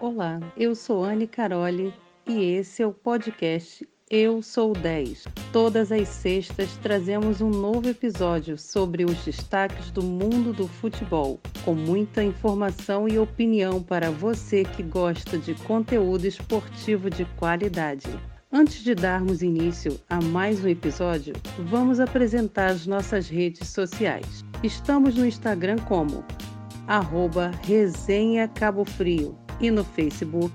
Olá, eu sou Anne Caroli e esse é o podcast Eu Sou 10. Todas as sextas trazemos um novo episódio sobre os destaques do mundo do futebol, com muita informação e opinião para você que gosta de conteúdo esportivo de qualidade. Antes de darmos início a mais um episódio, vamos apresentar as nossas redes sociais. Estamos no Instagram como arroba Resenha Cabo Frio e no Facebook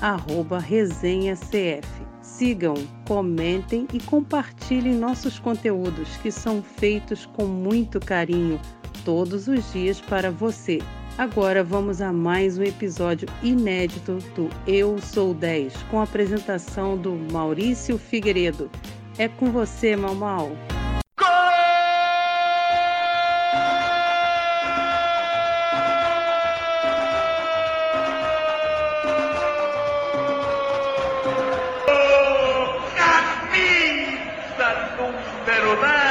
arroba Resenha CF. Sigam, comentem e compartilhem nossos conteúdos que são feitos com muito carinho todos os dias para você. Agora vamos a mais um episódio inédito do Eu Sou 10, com a apresentação do Maurício Figueiredo. É com você, Mau Mau.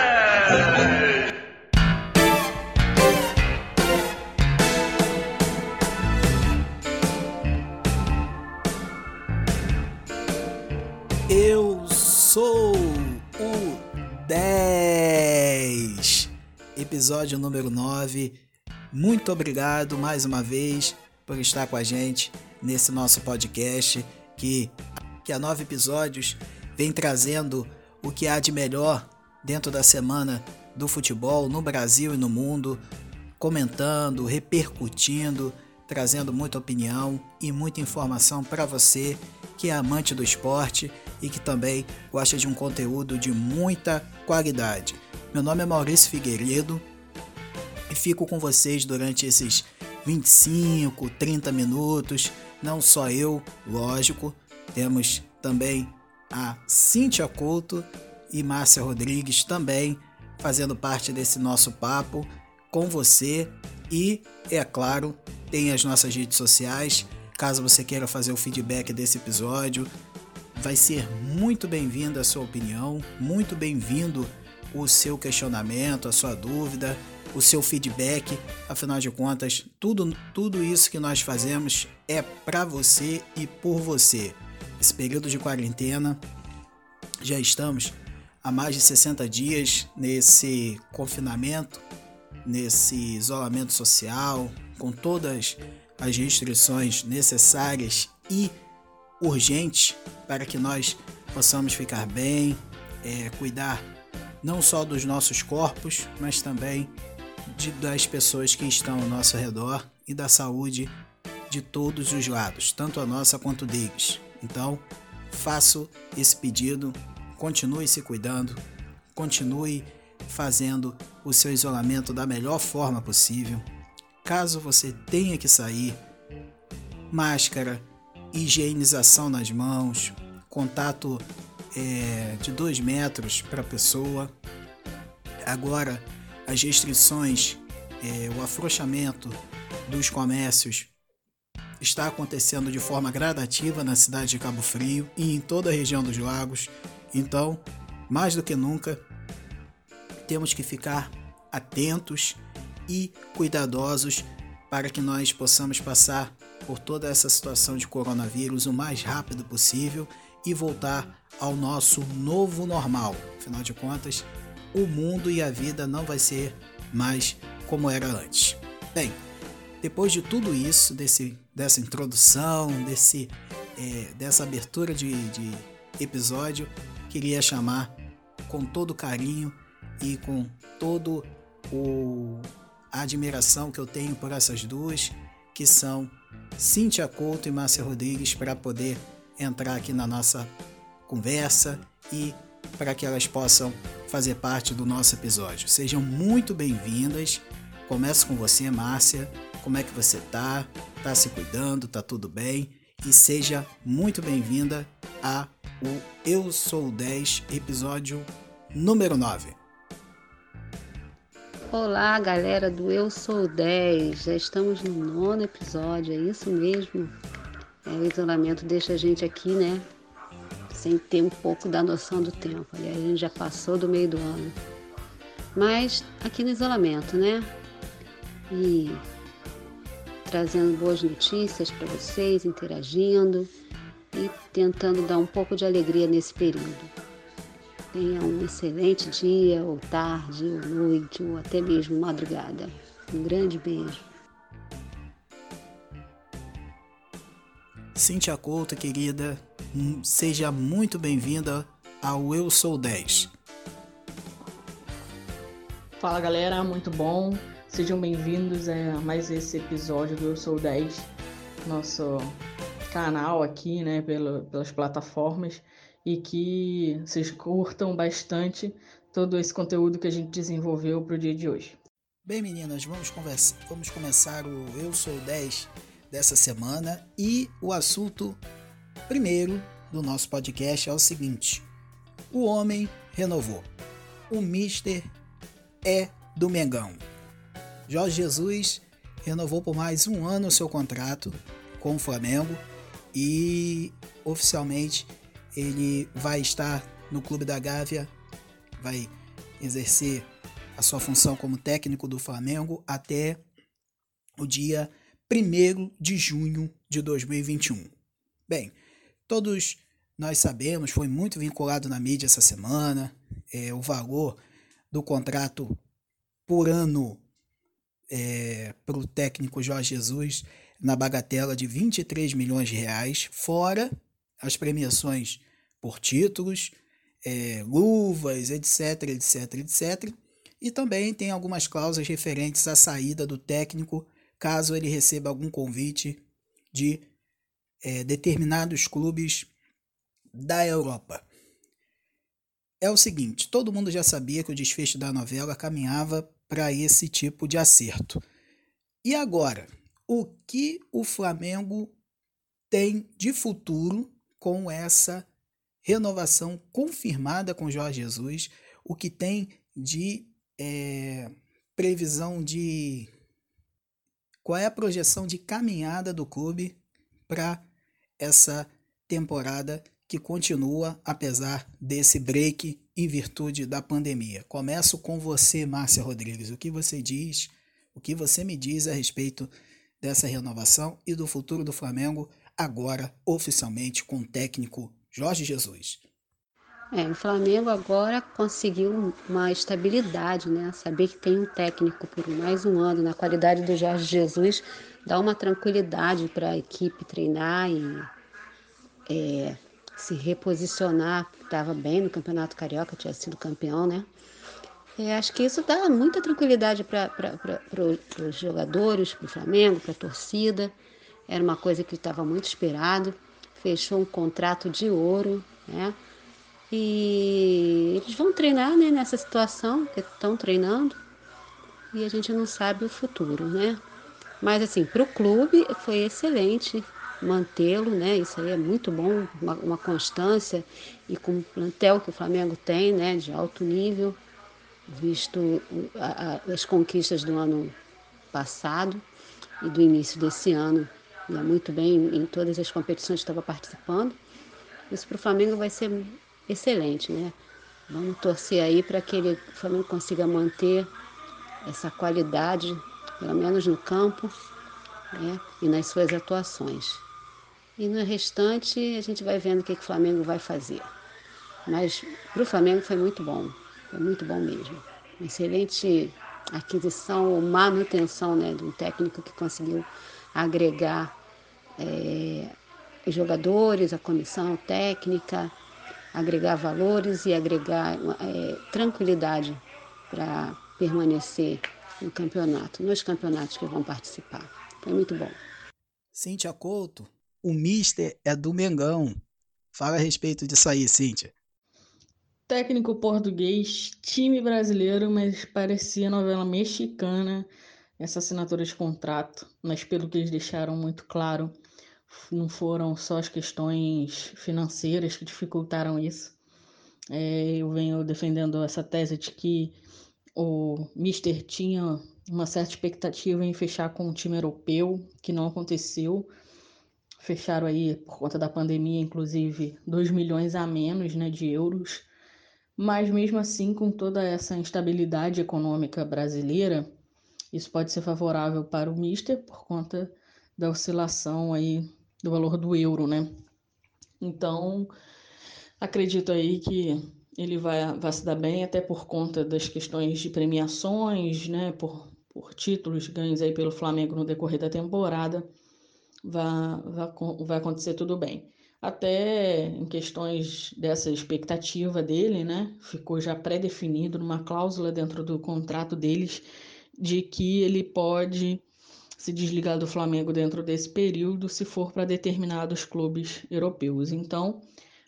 episódio número 9. Muito obrigado mais uma vez por estar com a gente nesse nosso podcast que, que há nove episódios vem trazendo o que há de melhor dentro da semana do futebol no Brasil e no mundo, comentando, repercutindo, trazendo muita opinião e muita informação para você que é amante do esporte e que também gosta de um conteúdo de muita qualidade. Meu nome é Maurício Figueiredo e fico com vocês durante esses 25, 30 minutos. Não só eu, lógico, temos também a Cíntia Couto e Márcia Rodrigues também fazendo parte desse nosso papo com você. E, é claro, tem as nossas redes sociais. Caso você queira fazer o feedback desse episódio, vai ser muito bem-vinda a sua opinião, muito bem-vindo o seu questionamento, a sua dúvida, o seu feedback. Afinal de contas, tudo, tudo isso que nós fazemos é para você e por você. Esse período de quarentena, já estamos há mais de 60 dias nesse confinamento, nesse isolamento social, com todas as restrições necessárias e urgentes para que nós possamos ficar bem, é, cuidar não só dos nossos corpos, mas também de, das pessoas que estão ao nosso redor e da saúde de todos os lados, tanto a nossa quanto deles. Então, faço esse pedido, continue se cuidando, continue fazendo o seu isolamento da melhor forma possível. Caso você tenha que sair, máscara, higienização nas mãos, contato é, de dois metros para a pessoa. Agora, as restrições, é, o afrouxamento dos comércios está acontecendo de forma gradativa na cidade de Cabo Frio e em toda a região dos lagos. Então, mais do que nunca, temos que ficar atentos e cuidadosos para que nós possamos passar por toda essa situação de coronavírus o mais rápido possível e voltar ao nosso novo normal. Afinal de contas, o mundo e a vida não vai ser mais como era antes. Bem, depois de tudo isso, desse, dessa introdução, desse, é, dessa abertura de, de episódio, queria chamar com todo carinho e com todo o a admiração que eu tenho por essas duas, que são Cíntia Couto e Márcia Rodrigues, para poder entrar aqui na nossa conversa e para que elas possam fazer parte do nosso episódio. Sejam muito bem-vindas. Começo com você, Márcia. Como é que você tá? Tá se cuidando? Tá tudo bem? E seja muito bem-vinda a o Eu Sou 10, episódio número 9. Olá, galera do Eu Sou 10. Já estamos no nono episódio, é isso mesmo? É, o isolamento deixa a gente aqui, né? sem ter um pouco da noção do tempo. Aliás, a gente já passou do meio do ano. Mas aqui no isolamento, né? E trazendo boas notícias para vocês, interagindo e tentando dar um pouco de alegria nesse período. Tenha um excelente dia, ou tarde, ou noite, ou até mesmo madrugada. Um grande beijo. Cíntia Couto, querida, hum, seja muito bem-vinda ao Eu Sou 10. Fala galera, muito bom. Sejam bem-vindos a mais esse episódio do Eu Sou 10, nosso canal aqui, né, pelas plataformas, e que vocês curtam bastante todo esse conteúdo que a gente desenvolveu para o dia de hoje. Bem, meninas, vamos, conversa, vamos começar o Eu Sou 10 dessa semana e o assunto primeiro do nosso podcast é o seguinte: o homem renovou. O Mister é do Mengão. Jorge Jesus renovou por mais um ano o seu contrato com o Flamengo e oficialmente ele vai estar no Clube da Gávea, vai exercer a sua função como técnico do Flamengo até o dia 1 de junho de 2021. Bem, todos nós sabemos, foi muito vinculado na mídia essa semana, é, o valor do contrato por ano é, para o técnico Jorge Jesus na bagatela de 23 milhões de reais, fora as premiações por títulos, é, luvas, etc, etc, etc. E também tem algumas cláusulas referentes à saída do técnico caso ele receba algum convite de é, determinados clubes da Europa é o seguinte: todo mundo já sabia que o desfecho da novela caminhava para esse tipo de acerto. E agora, o que o Flamengo tem de futuro com essa renovação confirmada com Jorge Jesus? O que tem de é, previsão de. Qual é a projeção de caminhada do clube para essa temporada que continua apesar desse break em virtude da pandemia. Começo com você, Márcia Rodrigues. O que você diz, o que você me diz a respeito dessa renovação e do futuro do Flamengo, agora oficialmente com o técnico Jorge Jesus? É, o Flamengo agora conseguiu uma estabilidade, né? Saber que tem um técnico por mais um ano na qualidade do Jorge Jesus dá uma tranquilidade para a equipe treinar e é, se reposicionar, estava bem no Campeonato Carioca, tinha sido campeão, né? É, acho que isso dá muita tranquilidade para os jogadores, para o Flamengo, para a torcida. Era uma coisa que estava muito esperado. Fechou um contrato de ouro, né? E eles vão treinar né, nessa situação, que estão treinando, e a gente não sabe o futuro, né? Mas assim, para o clube foi excelente mantê-lo, né? Isso aí é muito bom, uma, uma, constância e com o plantel que o Flamengo tem, né? De alto nível, visto as conquistas do ano passado e do início desse ano, ia muito bem em todas as competições que estava participando. Isso para o Flamengo vai ser excelente, né? Vamos torcer aí para que ele, o Flamengo consiga manter essa qualidade, pelo menos no campo, né? e nas suas atuações. E no restante a gente vai vendo o que, que o Flamengo vai fazer. Mas para o Flamengo foi muito bom, foi muito bom mesmo. Excelente aquisição ou manutenção né, de um técnico que conseguiu agregar é, jogadores, a comissão técnica, agregar valores e agregar é, tranquilidade para permanecer no campeonato, nos campeonatos que vão participar. Foi muito bom. Cíntia Couto, o Mister é do Mengão. Fala a respeito disso aí, Cíntia. Técnico português, time brasileiro, mas parecia novela mexicana essa assinatura de contrato. Mas pelo que eles deixaram muito claro, não foram só as questões financeiras que dificultaram isso. É, eu venho defendendo essa tese de que o Mister tinha uma certa expectativa em fechar com um time europeu, que não aconteceu fecharam aí, por conta da pandemia, inclusive, 2 milhões a menos né, de euros. Mas mesmo assim, com toda essa instabilidade econômica brasileira, isso pode ser favorável para o Mister por conta da oscilação aí do valor do euro, né? Então, acredito aí que ele vai, vai se dar bem, até por conta das questões de premiações, né? Por, por títulos ganhos aí pelo Flamengo no decorrer da temporada, vai, vai, vai acontecer tudo bem. Até em questões dessa expectativa dele, né? Ficou já pré-definido numa cláusula dentro do contrato deles de que ele pode se desligar do Flamengo dentro desse período se for para determinados clubes europeus. Então,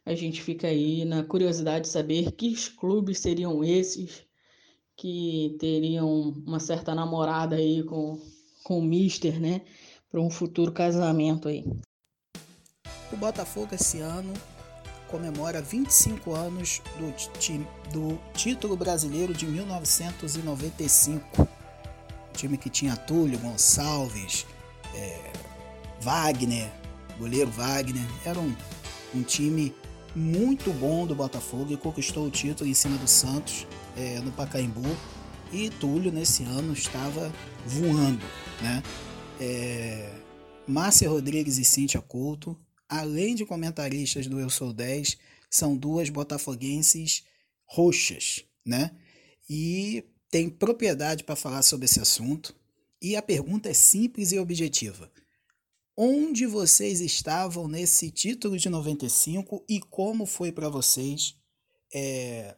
a gente fica aí na curiosidade de saber que clubes seriam esses que teriam uma certa namorada aí com, com o Mister, né? Para um futuro casamento aí. O Botafogo esse ano comemora 25 anos do, do título brasileiro de 1995. time que tinha Túlio, Gonçalves, é, Wagner, goleiro Wagner. Era um, um time muito bom do Botafogo e conquistou o título em cima do Santos é, no Pacaembu. E Túlio nesse ano estava voando, né? É, Márcia Rodrigues e Cíntia Couto além de comentaristas do Eu Sou 10, são duas botafoguenses roxas, né? E tem propriedade para falar sobre esse assunto. E a pergunta é simples e objetiva. Onde vocês estavam nesse título de 95 e como foi para vocês, é,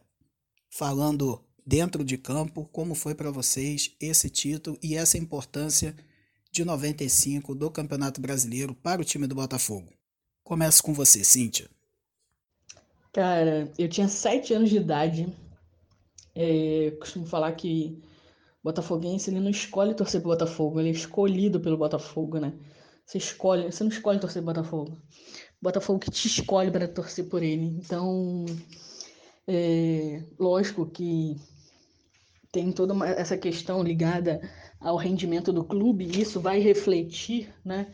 falando dentro de campo, como foi para vocês esse título e essa importância de 95 do Campeonato Brasileiro para o time do Botafogo? Começo com você, Cíntia. Cara, eu tinha sete anos de idade. É, costumo falar que botafoguense ele não escolhe torcer pro Botafogo, ele é escolhido pelo Botafogo, né? Você escolhe, você não escolhe torcer pro Botafogo. Botafogo que te escolhe para torcer por ele. Então, é, lógico que tem toda uma, essa questão ligada ao rendimento do clube, e isso vai refletir, né?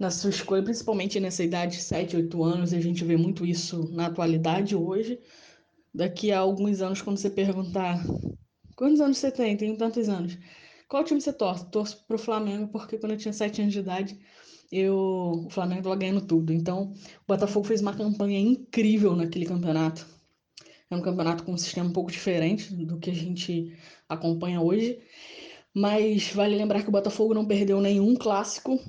Na sua escolha, principalmente nessa idade de 7, 8 anos, e a gente vê muito isso na atualidade hoje. Daqui a alguns anos, quando você perguntar quantos anos você tem, tenho tantos anos, qual time você torce? Torço pro Flamengo, porque quando eu tinha 7 anos de idade, eu, o Flamengo estava ganhando tudo. Então, o Botafogo fez uma campanha incrível naquele campeonato. É um campeonato com um sistema um pouco diferente do que a gente acompanha hoje. Mas vale lembrar que o Botafogo não perdeu nenhum clássico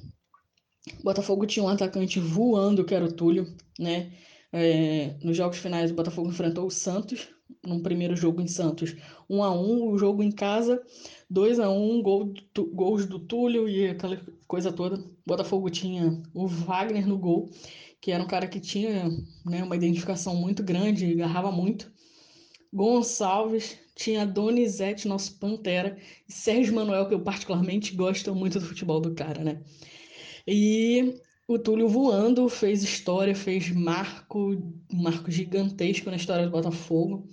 o Botafogo tinha um atacante voando, que era o Túlio, né? É, nos jogos finais, o Botafogo enfrentou o Santos, num primeiro jogo em Santos, 1 a 1 o jogo em casa, 2 a 1 gol, gols do Túlio e aquela coisa toda. O Botafogo tinha o Wagner no gol, que era um cara que tinha né, uma identificação muito grande, agarrava muito. Gonçalves, tinha Donizete, nosso Pantera, e Sérgio Manuel, que eu particularmente gosto muito do futebol do cara, né? E o Túlio voando fez história, fez marco, marco gigantesco na história do Botafogo.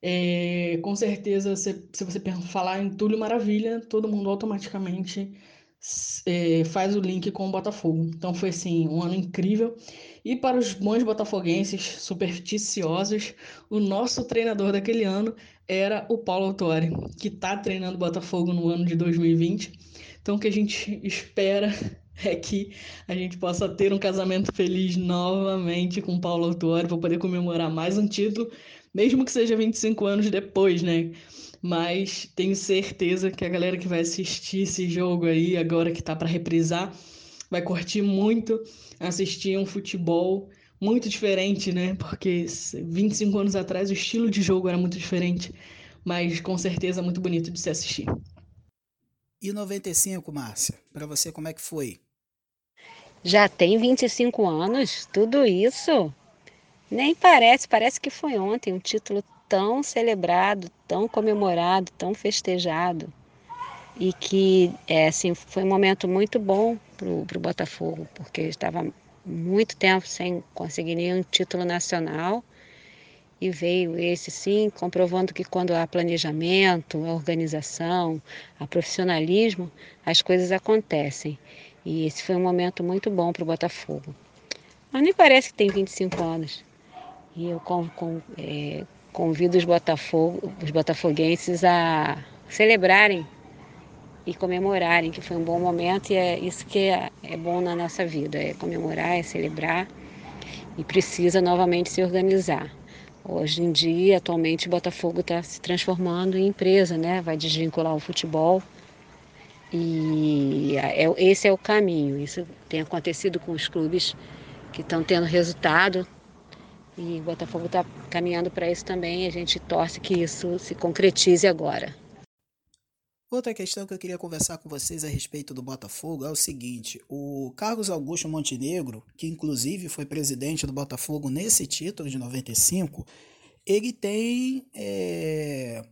É, com certeza, se, se você falar em Túlio Maravilha, todo mundo automaticamente é, faz o link com o Botafogo. Então foi assim, um ano incrível. E para os bons botafoguenses supersticiosos, o nosso treinador daquele ano era o Paulo Autori, que está treinando o Botafogo no ano de 2020. Então o que a gente espera é que a gente possa ter um casamento feliz novamente com Paulo Autuori para poder comemorar mais um título, mesmo que seja 25 anos depois, né? Mas tenho certeza que a galera que vai assistir esse jogo aí, agora que tá para reprisar, vai curtir muito assistir um futebol muito diferente, né? Porque 25 anos atrás o estilo de jogo era muito diferente, mas com certeza muito bonito de se assistir. E 95, Márcia? Para você como é que foi? Já tem 25 anos, tudo isso. Nem parece, parece que foi ontem um título tão celebrado, tão comemorado, tão festejado. E que é, assim, foi um momento muito bom para o Botafogo, porque estava muito tempo sem conseguir nenhum título nacional. E veio esse sim, comprovando que quando há planejamento, a organização, a profissionalismo, as coisas acontecem. E esse foi um momento muito bom para o Botafogo. Mas nem parece que tem 25 anos. E eu com, com, é, convido os, Botafogo, os botafoguenses a celebrarem e comemorarem que foi um bom momento e é isso que é, é bom na nossa vida, é comemorar, é celebrar e precisa novamente se organizar. Hoje em dia, atualmente, o Botafogo está se transformando em empresa, né? Vai desvincular o futebol e é, esse é o caminho. Isso tem acontecido com os clubes que estão tendo resultado e o Botafogo está caminhando para isso também. A gente torce que isso se concretize agora. Outra questão que eu queria conversar com vocês a respeito do Botafogo é o seguinte: o Carlos Augusto Montenegro, que inclusive foi presidente do Botafogo nesse título de 95, ele tem é,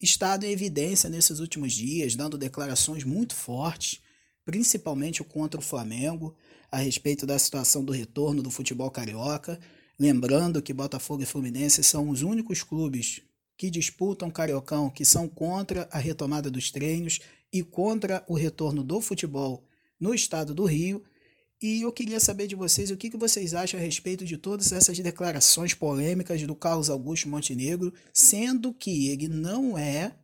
estado em evidência nesses últimos dias, dando declarações muito fortes, principalmente contra o Flamengo, a respeito da situação do retorno do futebol carioca. Lembrando que Botafogo e Fluminense são os únicos clubes que disputam Cariocão que são contra a retomada dos treinos e contra o retorno do futebol no estado do Rio. E eu queria saber de vocês o que, que vocês acham a respeito de todas essas declarações polêmicas do Carlos Augusto Montenegro, sendo que ele não é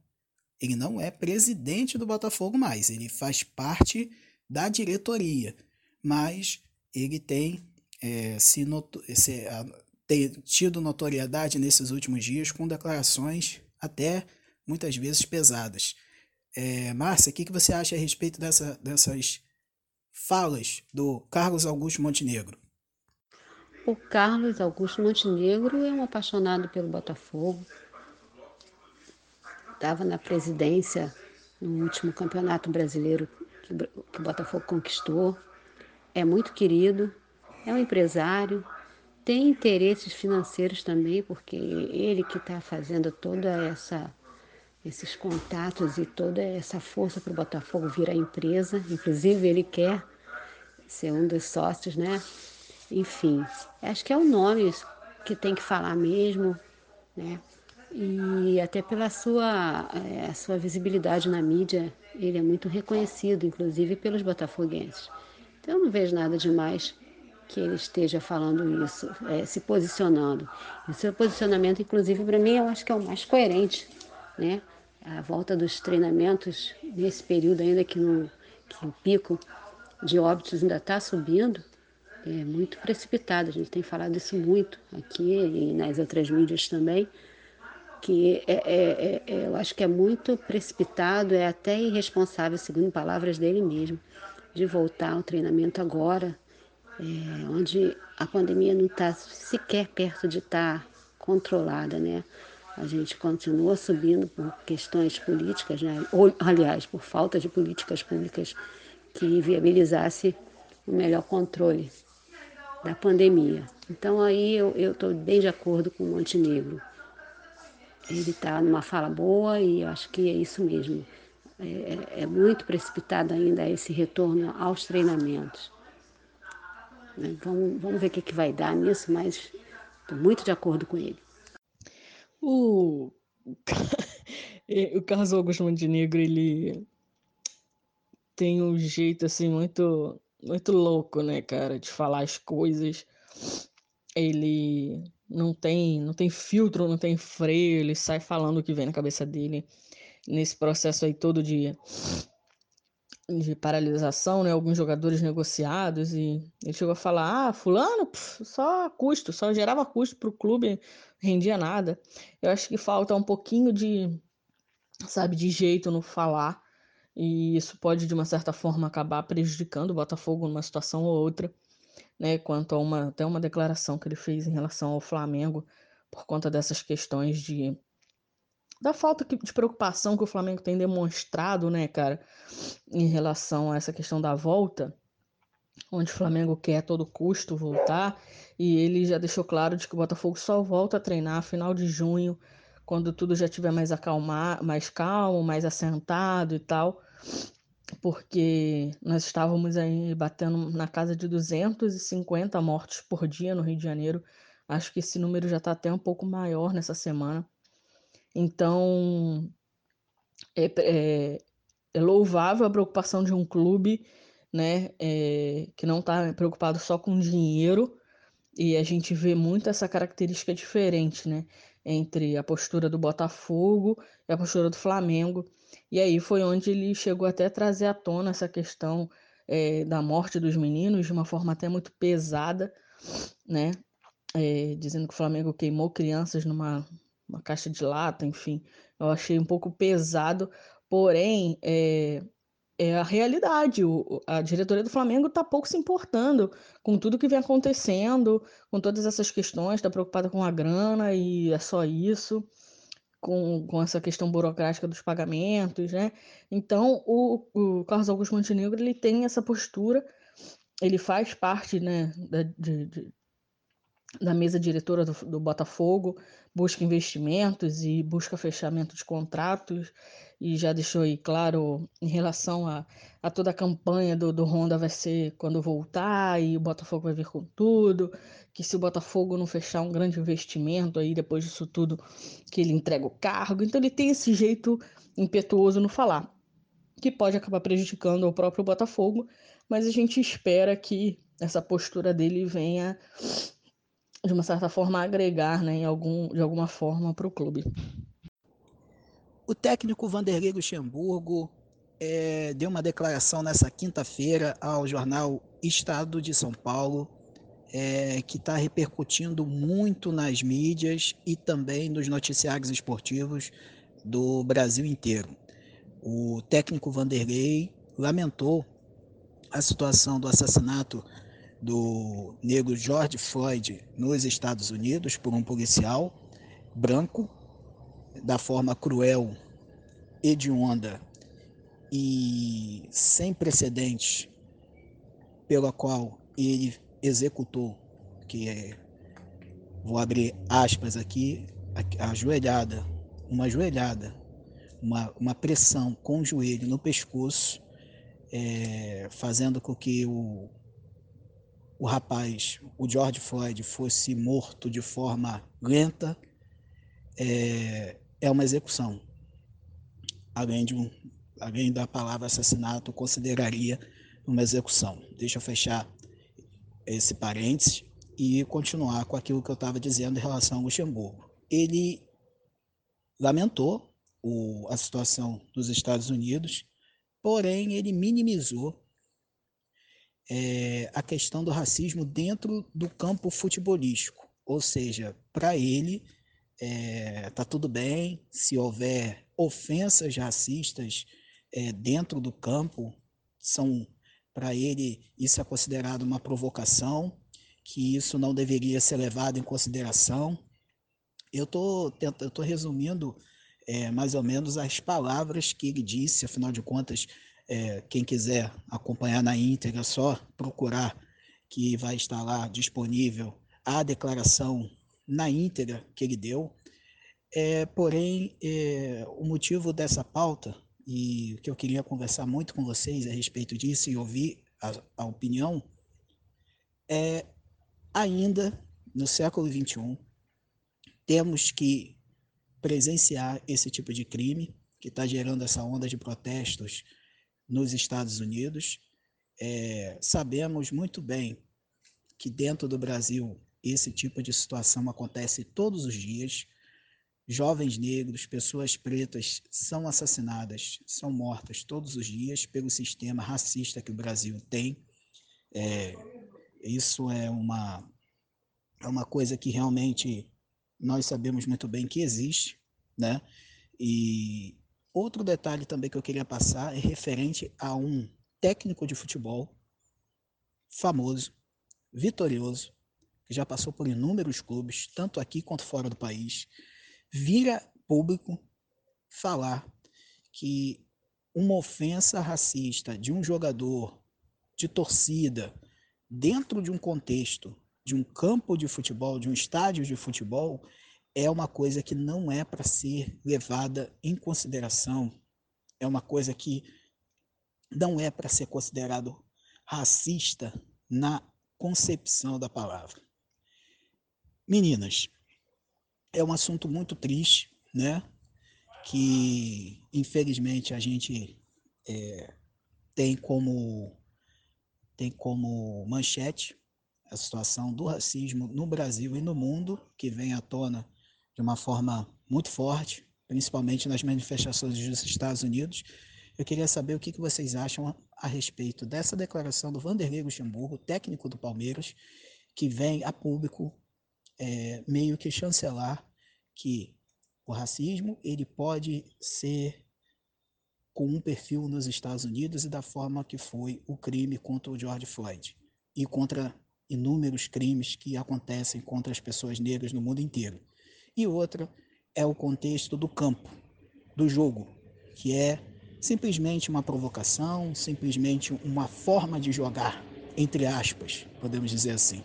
ele não é presidente do Botafogo mais, ele faz parte da diretoria, mas ele tem é, se, not, se a, tido notoriedade nesses últimos dias com declarações até muitas vezes pesadas. É, Márcia, o que, que você acha a respeito dessa, dessas falas do Carlos Augusto Montenegro. O Carlos Augusto Montenegro é um apaixonado pelo Botafogo. Estava na presidência no último campeonato brasileiro que, que o Botafogo conquistou. É muito querido, é um empresário, tem interesses financeiros também, porque ele que está fazendo toda essa esses contatos e toda essa força para o Botafogo virar empresa. Inclusive, ele quer ser um dos sócios, né? Enfim, acho que é o nome que tem que falar mesmo, né? E até pela sua, é, sua visibilidade na mídia, ele é muito reconhecido, inclusive pelos botafoguenses. Então, eu não vejo nada demais que ele esteja falando isso, é, se posicionando. E seu posicionamento, inclusive, para mim, eu acho que é o mais coerente, né? A volta dos treinamentos nesse período ainda que, no, que o pico de óbitos ainda está subindo, é muito precipitado. A gente tem falado isso muito aqui e nas outras mídias também, que é, é, é, eu acho que é muito precipitado, é até irresponsável, segundo palavras dele mesmo, de voltar ao treinamento agora, é, onde a pandemia não está sequer perto de estar tá controlada, né? A gente continua subindo por questões políticas, né? Ou, aliás, por falta de políticas públicas que viabilizasse o melhor controle da pandemia. Então aí eu estou bem de acordo com o Montenegro. Ele está numa fala boa e acho que é isso mesmo. É, é, é muito precipitado ainda esse retorno aos treinamentos. Né? Vamos, vamos ver o que, que vai dar nisso, mas estou muito de acordo com ele. O, o Carlos Augusto Montenegro, ele tem um jeito assim muito muito louco, né, cara, de falar as coisas. Ele não tem não tem filtro, não tem freio, ele sai falando o que vem na cabeça dele nesse processo aí todo de de paralisação, né, alguns jogadores negociados e ele chegou a falar: "Ah, fulano, pff, só custo, só gerava custo para o clube, rendia nada". Eu acho que falta um pouquinho de sabe, de jeito no falar e isso pode, de uma certa forma, acabar prejudicando o Botafogo numa situação ou outra, né? Quanto a uma, até uma declaração que ele fez em relação ao Flamengo, por conta dessas questões de. da falta de preocupação que o Flamengo tem demonstrado, né, cara, em relação a essa questão da volta, onde o Flamengo quer a todo custo voltar, e ele já deixou claro de que o Botafogo só volta a treinar final de junho quando tudo já estiver mais acalmar, mais calmo, mais assentado e tal, porque nós estávamos aí batendo na casa de 250 mortes por dia no Rio de Janeiro. Acho que esse número já está até um pouco maior nessa semana. Então, é, é, é louvável a preocupação de um clube né, é, que não está preocupado só com dinheiro, e a gente vê muito essa característica diferente, né? entre a postura do Botafogo e a postura do Flamengo, E aí foi onde ele chegou até a trazer à tona essa questão é, da morte dos meninos de uma forma até muito pesada, né? É, dizendo que o Flamengo queimou crianças numa uma caixa de lata, enfim. Eu achei um pouco pesado, porém, é, é a realidade. O, a diretoria do Flamengo está pouco se importando com tudo que vem acontecendo, com todas essas questões, está preocupada com a grana e é só isso, com, com essa questão burocrática dos pagamentos, né? Então, o, o Carlos Augusto Montenegro ele tem essa postura, ele faz parte né, da, de, de, da mesa diretora do, do Botafogo, busca investimentos e busca fechamento de contratos e já deixou aí claro em relação a, a toda a campanha do, do Honda vai ser quando voltar e o Botafogo vai vir com tudo, que se o Botafogo não fechar um grande investimento aí depois disso tudo que ele entrega o cargo, então ele tem esse jeito impetuoso no falar, que pode acabar prejudicando o próprio Botafogo, mas a gente espera que essa postura dele venha de uma certa forma agregar, né, em algum, de alguma forma para o clube. O técnico Vanderlei Luxemburgo é, deu uma declaração nessa quinta-feira ao jornal Estado de São Paulo, é, que está repercutindo muito nas mídias e também nos noticiários esportivos do Brasil inteiro. O técnico Vanderlei lamentou a situação do assassinato do negro George Floyd nos Estados Unidos por um policial branco da forma cruel, hedionda e sem precedentes pela qual ele executou, que é, vou abrir aspas aqui, a, joelhada, uma joelhada, uma, uma pressão com o joelho no pescoço, é, fazendo com que o, o rapaz, o George Floyd, fosse morto de forma lenta, é, é uma execução. Além, de um, além da palavra assassinato, consideraria uma execução. Deixa eu fechar esse parênteses e continuar com aquilo que eu estava dizendo em relação ao Luxemburgo. Ele lamentou o, a situação dos Estados Unidos, porém ele minimizou é, a questão do racismo dentro do campo futebolístico. Ou seja, para ele é, tá tudo bem se houver ofensas racistas é, dentro do campo, são para ele isso é considerado uma provocação, que isso não deveria ser levado em consideração. Eu tô tô resumindo é, mais ou menos as palavras que ele disse, afinal de contas, é, quem quiser acompanhar na íntegra, é só procurar que vai estar lá disponível a declaração na íntegra que ele deu. É, porém, é, o motivo dessa pauta, e que eu queria conversar muito com vocês a respeito disso e ouvir a, a opinião, é ainda no século XXI, temos que presenciar esse tipo de crime que está gerando essa onda de protestos nos Estados Unidos. É, sabemos muito bem que dentro do Brasil esse tipo de situação acontece todos os dias Jovens negros, pessoas pretas são assassinadas, são mortas todos os dias pelo sistema racista que o Brasil tem. É, isso é uma, é uma coisa que realmente nós sabemos muito bem que existe, né? E outro detalhe também que eu queria passar é referente a um técnico de futebol famoso, vitorioso, que já passou por inúmeros clubes, tanto aqui quanto fora do país, vira público falar que uma ofensa racista de um jogador de torcida dentro de um contexto de um campo de futebol, de um estádio de futebol, é uma coisa que não é para ser levada em consideração. É uma coisa que não é para ser considerado racista na concepção da palavra. Meninas, é um assunto muito triste, né? Que infelizmente a gente é, tem como tem como manchete a situação do racismo no Brasil e no mundo, que vem à tona de uma forma muito forte principalmente nas manifestações dos Estados Unidos. Eu queria saber o que vocês acham a respeito dessa declaração do Vanderlei Luxemburgo, técnico do Palmeiras, que vem a público é, meio que chancelar que o racismo ele pode ser com um perfil nos Estados Unidos e da forma que foi o crime contra o George Floyd e contra inúmeros crimes que acontecem contra as pessoas negras no mundo inteiro. E outra é o contexto do campo, do jogo, que é simplesmente uma provocação, simplesmente uma forma de jogar, entre aspas, podemos dizer assim.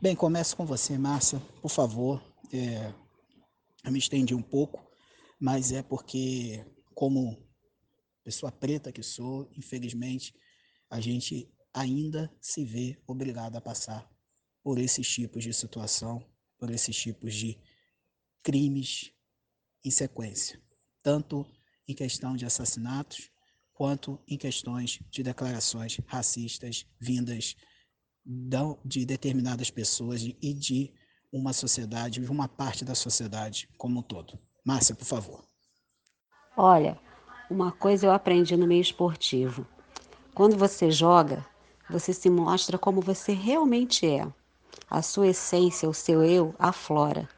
Bem, começo com você, Márcia, por favor. É, eu me estendi um pouco, mas é porque, como pessoa preta que sou, infelizmente, a gente ainda se vê obrigado a passar por esses tipos de situação, por esses tipos de crimes em sequência, tanto em questão de assassinatos, quanto em questões de declarações racistas vindas de determinadas pessoas e de uma sociedade, de uma parte da sociedade como um todo. Márcia, por favor. Olha, uma coisa eu aprendi no meio esportivo. Quando você joga, você se mostra como você realmente é. A sua essência, o seu eu, aflora.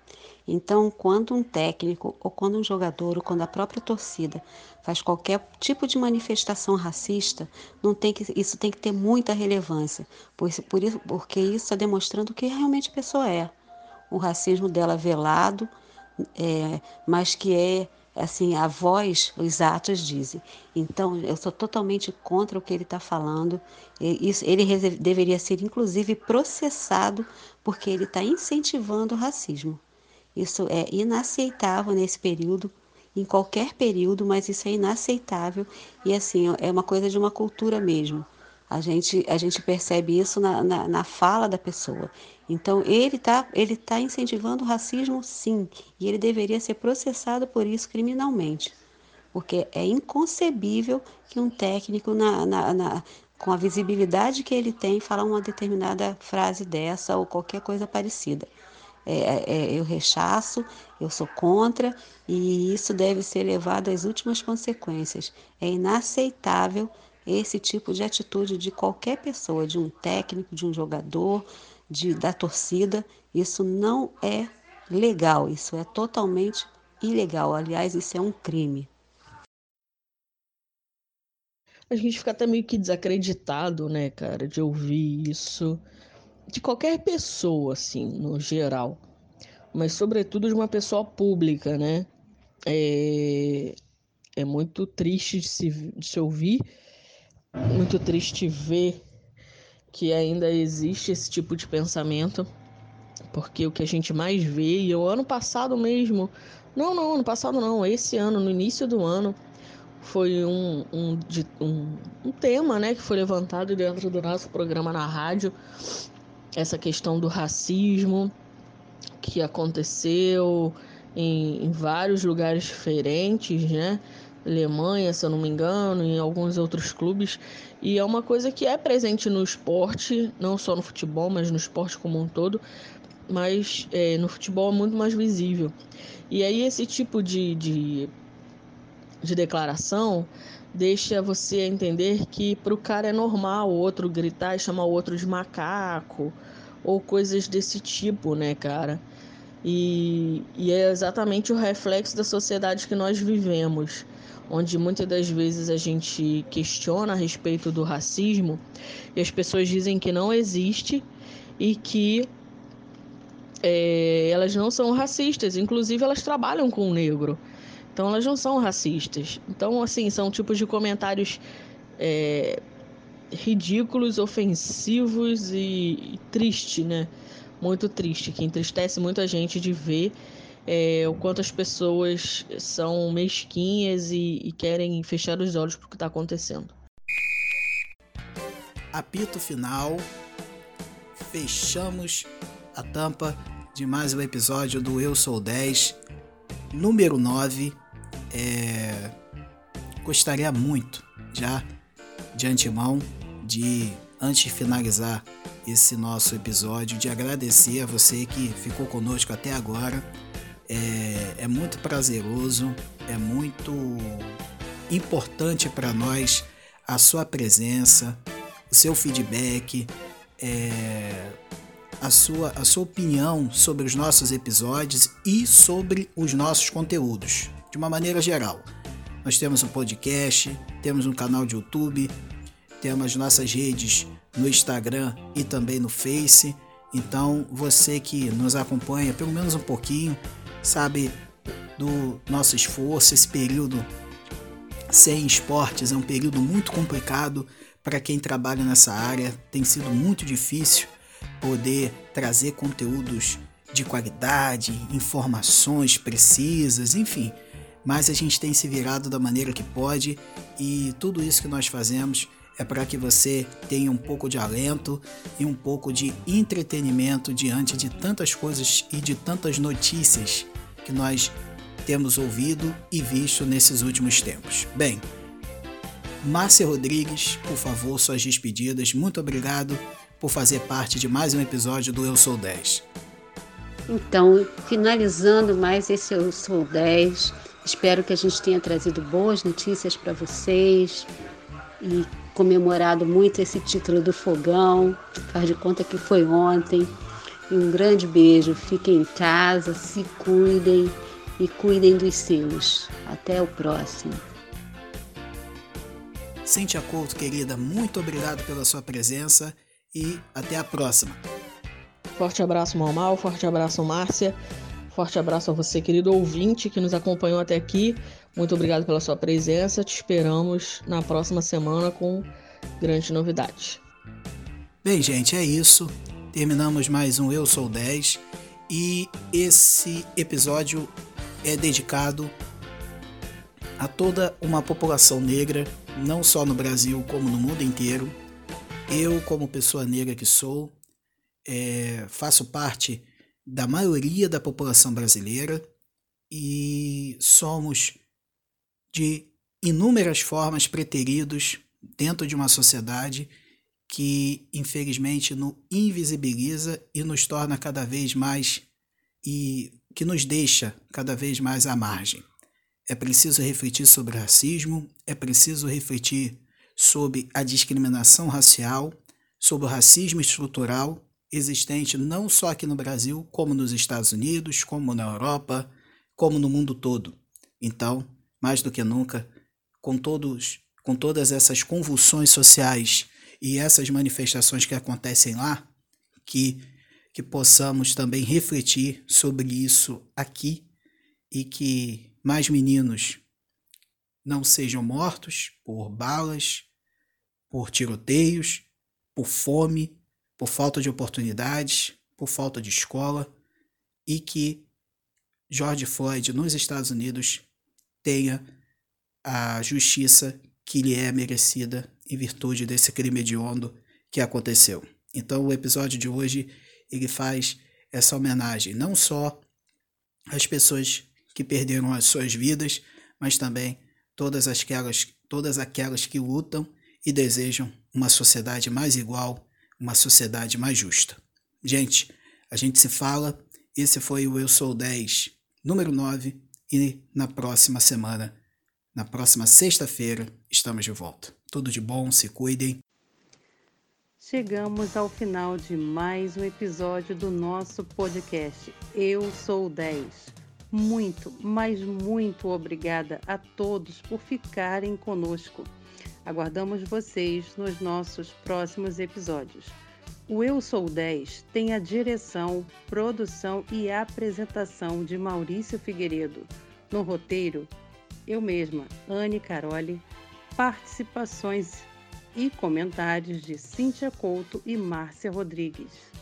Então, quando um técnico, ou quando um jogador, ou quando a própria torcida faz qualquer tipo de manifestação racista, não tem que, isso tem que ter muita relevância, por, por isso, porque isso está demonstrando o que realmente a pessoa é. O racismo dela velado, é, mas que é assim, a voz, os atos dizem. Então, eu sou totalmente contra o que ele está falando. Isso, ele deveria ser, inclusive, processado porque ele está incentivando o racismo. Isso é inaceitável nesse período, em qualquer período, mas isso é inaceitável e assim é uma coisa de uma cultura mesmo. A gente, a gente percebe isso na, na, na fala da pessoa. Então, ele está ele tá incentivando o racismo, sim, e ele deveria ser processado por isso criminalmente. Porque é inconcebível que um técnico, na, na, na, com a visibilidade que ele tem, falar uma determinada frase dessa ou qualquer coisa parecida. É, é, é eu rechaço, eu sou contra e isso deve ser levado às últimas consequências. É inaceitável esse tipo de atitude de qualquer pessoa, de um técnico, de um jogador, de, da torcida. Isso não é legal, isso é totalmente ilegal. Aliás, isso é um crime. A gente fica até meio que desacreditado, né, cara, de ouvir isso de qualquer pessoa, assim, no geral, mas sobretudo de uma pessoa pública, né? É, é muito triste de se, de se ouvir muito triste ver que ainda existe esse tipo de pensamento, porque o que a gente mais vê, e o ano passado mesmo, não, não, ano passado não, esse ano, no início do ano, foi um, um, um, um tema né, que foi levantado dentro do nosso programa na rádio, essa questão do racismo que aconteceu em, em vários lugares diferentes, né? Alemanha, se eu não me engano, em alguns outros clubes. E é uma coisa que é presente no esporte, não só no futebol, mas no esporte como um todo. Mas é, no futebol é muito mais visível. E aí esse tipo de, de, de declaração deixa você entender que para o cara é normal o outro gritar e chamar o outro de macaco ou coisas desse tipo, né, cara? E, e é exatamente o reflexo da sociedade que nós vivemos onde muitas das vezes a gente questiona a respeito do racismo e as pessoas dizem que não existe e que é, elas não são racistas, inclusive elas trabalham com o negro, então elas não são racistas. Então, assim, são tipos de comentários é, ridículos, ofensivos e, e triste, né? Muito triste, que entristece muita gente de ver é, o quanto as pessoas são mesquinhas e, e querem fechar os olhos para o que está acontecendo. Apito final, fechamos a tampa de mais um episódio do Eu Sou 10, número 9. É... Gostaria muito, já de antemão, de antes de finalizar esse nosso episódio, de agradecer a você que ficou conosco até agora É, é muito prazeroso, é muito importante para nós a sua presença, o seu feedback, é, a, sua, a sua opinião sobre os nossos episódios e sobre os nossos conteúdos, de uma maneira geral. Nós temos um podcast, temos um canal de YouTube, temos nossas redes no Instagram e também no Face. Então, você que nos acompanha pelo menos um pouquinho, sabe do nosso esforço, esse período sem esportes é um período muito complicado para quem trabalha nessa área, tem sido muito difícil poder trazer conteúdos de qualidade, informações precisas, enfim. Mas a gente tem se virado da maneira que pode e tudo isso que nós fazemos é para que você tenha um pouco de alento e um pouco de entretenimento diante de tantas coisas e de tantas notícias que nós temos ouvido e visto nesses últimos tempos. Bem, Márcia Rodrigues, por favor, suas despedidas. Muito obrigado por fazer parte de mais um episódio do Eu Sou 10. Então, finalizando mais esse Eu Sou 10, Espero que a gente tenha trazido boas notícias para vocês e comemorado muito esse título do fogão. Faz de conta que foi ontem. E um grande beijo. Fiquem em casa, se cuidem e cuidem dos seus. Até o próximo. Cintia Couto, querida, muito obrigado pela sua presença e até a próxima. Forte abraço, Malmal. Forte abraço, Márcia. Forte abraço a você, querido ouvinte, que nos acompanhou até aqui. Muito obrigado pela sua presença. Te esperamos na próxima semana com grandes novidades. Bem, gente, é isso. Terminamos mais um Eu Sou 10 e esse episódio é dedicado a toda uma população negra, não só no Brasil, como no mundo inteiro. Eu, como pessoa negra que sou, é, faço parte da maioria da população brasileira e somos de inúmeras formas preteridos dentro de uma sociedade que infelizmente nos invisibiliza e nos torna cada vez mais e que nos deixa cada vez mais à margem. É preciso refletir sobre racismo, é preciso refletir sobre a discriminação racial, sobre o racismo estrutural existente não só aqui no Brasil, como nos Estados Unidos, como na Europa, como no mundo todo. Então, mais do que nunca, com todos, com todas essas convulsões sociais e essas manifestações que acontecem lá, que que possamos também refletir sobre isso aqui e que mais meninos não sejam mortos por balas, por tiroteios, por fome, por falta de oportunidades, por falta de escola e que George Floyd nos Estados Unidos tenha a justiça que lhe é merecida em virtude desse crime hediondo que aconteceu. Então o episódio de hoje ele faz essa homenagem não só às pessoas que perderam as suas vidas, mas também todas aquelas todas aquelas que lutam e desejam uma sociedade mais igual uma sociedade mais justa. Gente, a gente se fala. Esse foi o Eu Sou 10, número 9. E na próxima semana, na próxima sexta-feira, estamos de volta. Tudo de bom, se cuidem. Chegamos ao final de mais um episódio do nosso podcast Eu Sou 10. Muito, mas muito obrigada a todos por ficarem conosco. Aguardamos vocês nos nossos próximos episódios. O Eu Sou 10 tem a direção, produção e apresentação de Maurício Figueiredo. No roteiro, eu mesma, Anne Caroli, participações e comentários de Cíntia Couto e Márcia Rodrigues.